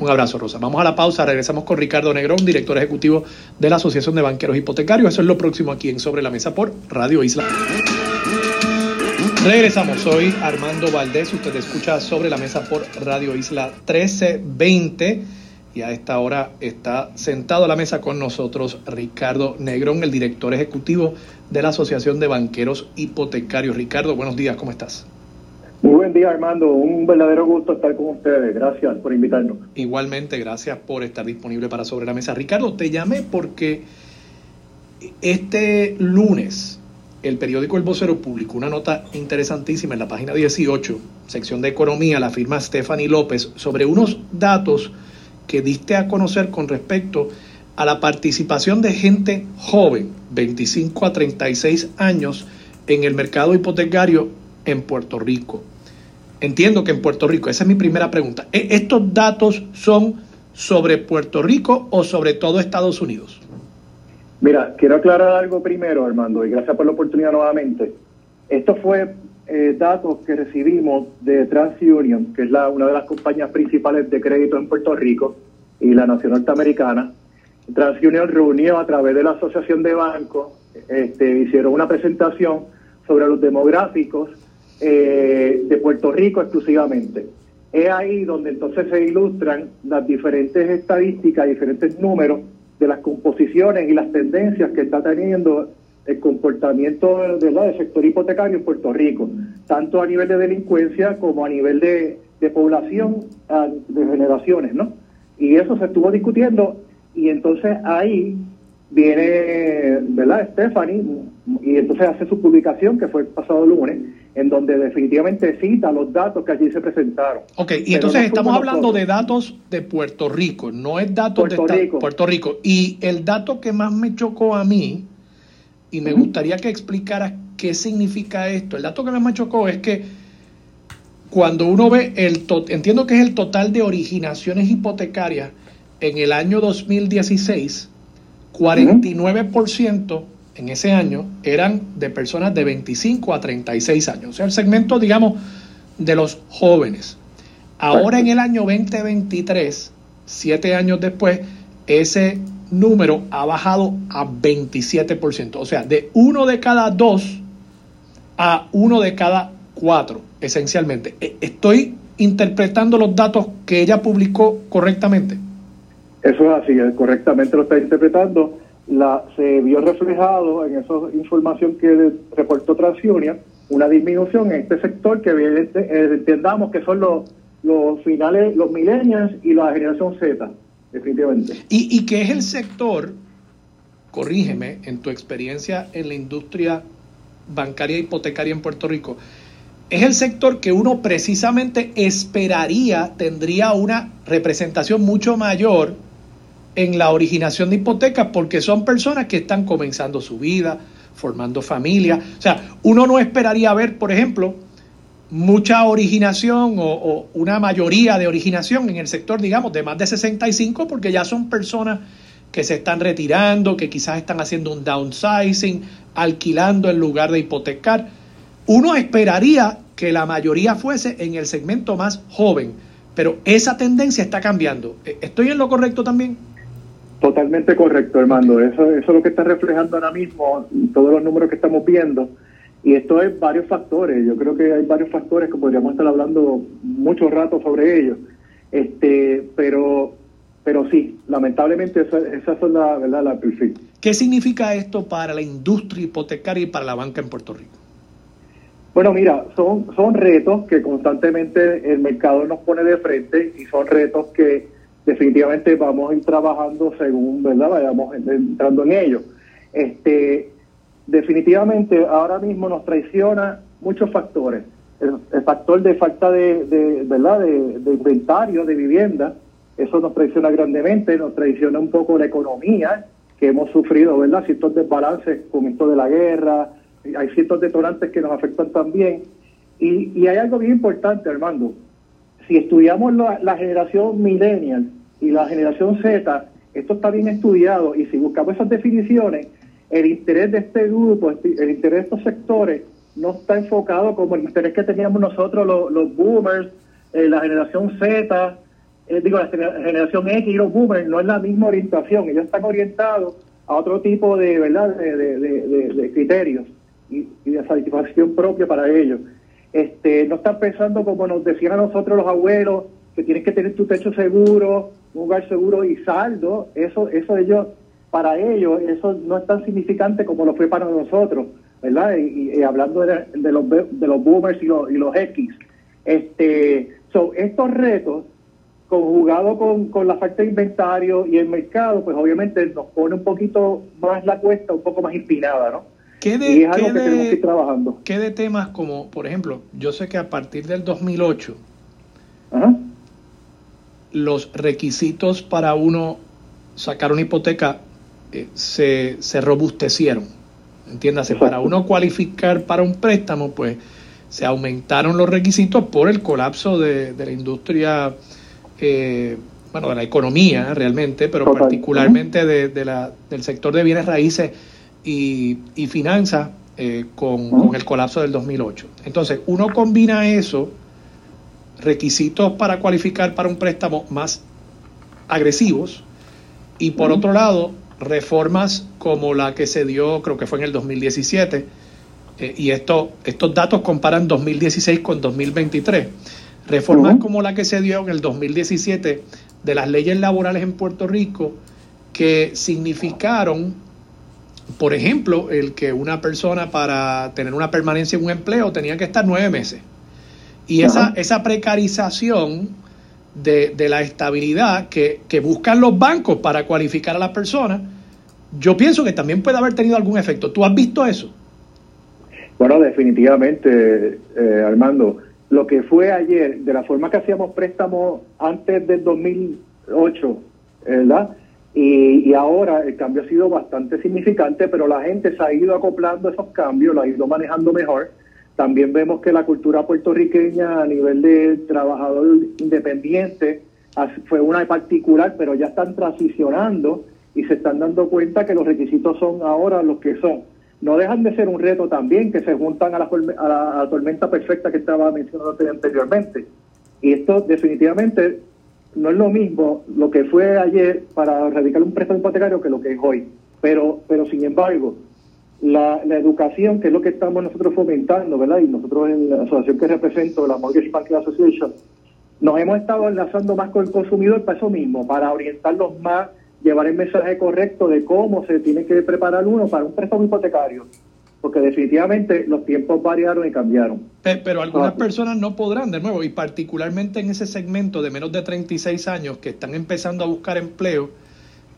Un abrazo, Rosa. Vamos a la pausa. Regresamos con Ricardo Negrón, director ejecutivo de la Asociación de Banqueros Hipotecarios. Eso es lo próximo aquí en Sobre la Mesa por Radio Isla. Regresamos. Soy Armando Valdés. Usted escucha Sobre la Mesa por Radio Isla 1320 y a esta hora está sentado a la mesa con nosotros Ricardo Negrón, el director ejecutivo de la Asociación de Banqueros Hipotecarios. Ricardo, buenos días, ¿cómo estás? Armando. Un verdadero gusto estar con ustedes. Gracias por invitarnos. Igualmente, gracias por estar disponible para Sobre la Mesa. Ricardo, te llamé porque este lunes el periódico El Vocero publicó una nota interesantísima en la página 18, sección de economía, la firma Stephanie López, sobre unos datos que diste a conocer con respecto a la participación de gente joven, 25 a 36 años, en el mercado hipotecario en Puerto Rico. Entiendo que en Puerto Rico, esa es mi primera pregunta. ¿E-, ¿Estos datos son sobre Puerto Rico o sobre todo Estados Unidos? Mira, quiero aclarar algo primero, Armando, y gracias por la oportunidad nuevamente. Esto fue eh, datos que recibimos de TransUnion, que es la, una de las compañías principales de crédito en Puerto Rico y la nación norteamericana. TransUnion reunió a través de la Asociación de Bancos, este, hicieron una presentación sobre los demográficos eh, de Puerto Rico exclusivamente. Es ahí donde entonces se ilustran las diferentes estadísticas, diferentes números de las composiciones y las tendencias que está teniendo el comportamiento del sector hipotecario en Puerto Rico, tanto a nivel de delincuencia como a nivel de, población, de generaciones, ¿no? Y eso se estuvo discutiendo y entonces ahí viene, ¿verdad? Stephanie y entonces hace su publicación que fue el pasado lunes en donde definitivamente cita los datos que allí se presentaron. Ok, y entonces estamos hablando de datos de Puerto Rico, no es datos de Puerto Rico. Y el dato que más me chocó a mí, y me gustaría que explicara qué significa esto, el dato que más me chocó es que cuando uno ve el, entiendo que es el total de originaciones hipotecarias en el año 2016, 49% en ese año eran de personas de 25 a 36 años, o sea, el segmento, digamos, de los jóvenes. Ahora en el año 2023, siete años después, ese número ha bajado a 27%, o sea, de uno de cada dos a uno de cada cuatro, esencialmente. E, ¿Estoy interpretando los datos que ella publicó correctamente? Eso es así, correctamente lo está interpretando la, se vio reflejado en esa información que reportó TransUnion una disminución en este sector que eh, entendamos que son los, los finales, los millennials y la generación Z, definitivamente. ¿Y, ¿Y qué es el sector, corrígeme, en tu experiencia en la industria bancaria e hipotecaria en Puerto Rico, es el sector que uno precisamente esperaría tendría una representación mucho mayor en la originación de hipotecas porque son personas que están comenzando su vida, formando familia. O sea, uno no esperaría ver, por ejemplo, mucha originación o, una mayoría de originación en el sector, digamos, de más de 65, porque ya son personas que se están retirando, que quizás están haciendo un downsizing, alquilando en lugar de hipotecar. Uno esperaría que la mayoría fuese en el segmento más joven, pero esa tendencia está cambiando. ¿Estoy en lo correcto también? Totalmente correcto, Armando. Eso, eso es lo que está reflejando ahora mismo todos los números que estamos viendo. Y esto es varios factores. Yo creo que hay varios factores que podríamos estar hablando mucho rato sobre ellos. Este, pero, pero sí, lamentablemente esa, esas son la verdad la perfil. ¿Qué significa esto para la industria hipotecaria y para la banca en Puerto Rico? Bueno, mira, son, son retos que constantemente el mercado nos pone de frente y son retos que definitivamente vamos a ir trabajando según, ¿verdad? Vayamos entrando en ello. Este, definitivamente ahora mismo nos traiciona muchos factores. El, factor de falta de, ¿verdad? De, inventario de vivienda, eso nos traiciona grandemente, nos traiciona un poco la economía que hemos sufrido, ¿verdad? Ciertos desbalances con esto de la guerra, hay ciertos detonantes que nos afectan también. Y, y hay algo bien importante, Armando. Si estudiamos la, la generación millennial, y la generación Z, esto está bien estudiado y si buscamos esas definiciones, el interés de este grupo, el interés de estos sectores, no está enfocado como el interés que teníamos nosotros, los, boomers, eh, la generación Z, eh, digo, la generación X y los boomers no es la misma orientación, ellos están orientados a otro tipo de, ¿verdad? de, criterios y, de satisfacción propia para ellos. Este, no están pensando como nos decían a nosotros los abuelos, que tienes que tener tu techo seguro, un hogar seguro y saldo, eso, eso ellos, para ellos, eso no es tan significante como lo fue para nosotros, ¿verdad? Y, hablando de, los, de los boomers y los, y los X. Este, son estos retos conjugado con, con la falta de inventario y el mercado, pues obviamente nos pone un poquito más la cuesta, un poco más inspirada, ¿no? ¿Qué de, y es algo que tenemos que ir trabajando. ¿Qué de temas como, por ejemplo, yo sé que a partir del 2008, los requisitos para uno sacar una hipoteca eh, se, se robustecieron. Entiéndase, para uno cualificar para un préstamo, pues se aumentaron los requisitos por el colapso de, de la industria eh, bueno, de la economía realmente, pero particularmente de, la, del sector de bienes raíces y, y finanzas eh, con, el colapso del 2008. Entonces, uno combina eso, requisitos para cualificar para un préstamo más agresivos, y por otro lado, reformas como la que se dio, creo que fue en el 2017, eh, y esto, estos datos comparan 2016 con 2023. Reformas como la que se dio en el 2017 de las leyes laborales en Puerto Rico que significaron, por ejemplo, el que una persona para tener una permanencia en un empleo tenía que estar nueve meses. Y esa, esa precarización de, de la estabilidad que, que, buscan los bancos para cualificar a las personas, yo pienso que también puede haber tenido algún efecto. ¿Tú has visto eso? Bueno, definitivamente, eh, Armando lo que fue ayer, de la forma que hacíamos préstamos antes del 2008, ¿verdad? Y, ahora el cambio ha sido bastante significante, pero la gente se ha ido acoplando esos cambios, lo ha ido manejando mejor. También vemos que la cultura puertorriqueña a nivel de trabajador independiente fue una particular, pero ya están transicionando y se están dando cuenta que los requisitos son ahora los que son no dejan de ser un reto también que se juntan a la, tormenta perfecta que estaba mencionando anteriormente. Y esto definitivamente no es lo mismo lo que fue ayer para radicar un préstamo hipotecario que lo que es hoy. Pero, pero sin embargo, la, educación, que es lo que estamos nosotros fomentando, ¿verdad? Y nosotros en la asociación que represento, la Mortgage Banking Association, nos hemos estado enlazando más con el consumidor para eso mismo, para orientarlos más llevar el mensaje correcto de cómo se tiene que preparar uno para un préstamo hipotecario. Porque definitivamente los tiempos variaron y cambiaron. Pero, algunas personas no podrán, de nuevo, y particularmente en ese segmento de menos de 36 años que están empezando a buscar empleo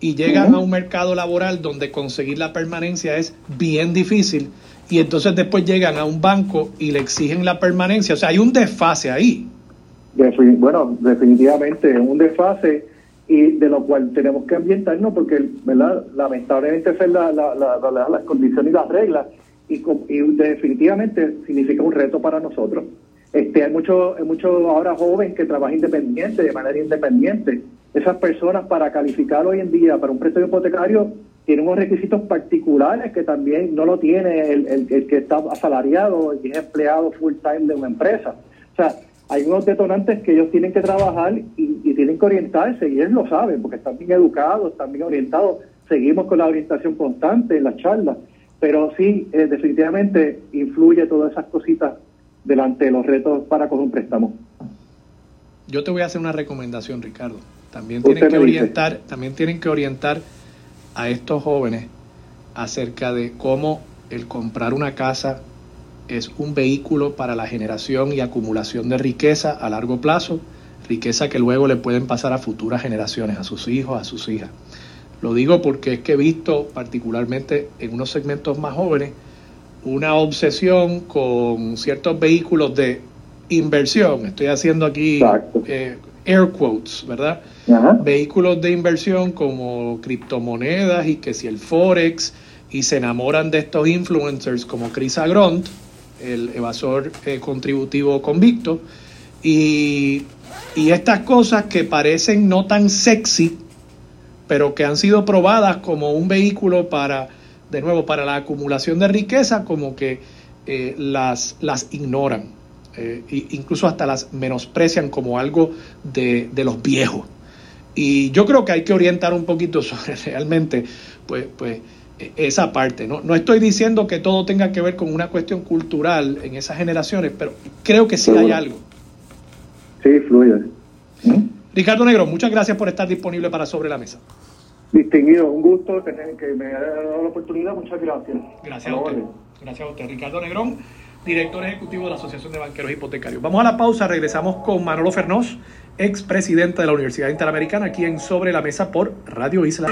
y llegan a un mercado laboral donde conseguir la permanencia es bien difícil y entonces después llegan a un banco y le exigen la permanencia. O sea, hay un desfase ahí. bueno, definitivamente, un desfase y de lo cual tenemos que ambientarnos porque, ¿verdad? Lamentablemente es la, la, la, las condiciones y las reglas y, definitivamente significa un reto para nosotros. Este, hay mucho, hay mucho ahora joven que trabaja independiente, de manera independiente. Esas personas para calificar hoy en día para un préstamo hipotecario tienen unos requisitos particulares que también no lo tiene el, el, que está asalariado y es empleado full time de una empresa. O sea, hay unos detonantes que ellos tienen que trabajar y, tienen que orientarse, y ellos lo saben, porque están bien educados, están bien orientados. Seguimos con la orientación constante en las charlas, pero sí, eh, definitivamente influye todas esas cositas delante de los retos para con un préstamo. Yo te voy a hacer una recomendación, Ricardo. También tienen que orientar, también tienen que orientar a estos jóvenes acerca de cómo el comprar una casa es un vehículo para la generación y acumulación de riqueza a largo plazo, riqueza que luego le pueden pasar a futuras generaciones, a sus hijos, a sus hijas. Lo digo porque es que he visto, particularmente en unos segmentos más jóvenes, una obsesión con ciertos vehículos de inversión. Estoy haciendo aquí eh, air quotes, ¿verdad? Vehículos de inversión como criptomonedas y que si el Forex, y se enamoran de estos influencers como Chris Agront, el evasor eh, contributivo convicto. Y, y estas cosas que parecen no tan sexy, pero que han sido probadas como un vehículo para, de nuevo, para la acumulación de riqueza, como que eh, las, las ignoran. Eh, incluso hasta las menosprecian como algo de, de, los viejos. Y yo creo que hay que orientar un poquito sobre realmente, pues, pues esa parte. ¿no? no estoy diciendo que todo tenga que ver con una cuestión cultural en esas generaciones, pero creo que sí hay algo. Sí, fluye. Ricardo Negro, muchas gracias por estar disponible para Sobre la Mesa. Distinguido, un gusto que, me haya dado la oportunidad. Muchas gracias. Gracias a usted. Gracias a usted. Ricardo Negrón, director ejecutivo de la Asociación de Banqueros Hipotecarios. Vamos a la pausa, regresamos con Manolo Fernós, expresidente de la Universidad Interamericana, aquí en Sobre la Mesa por Radio Isla.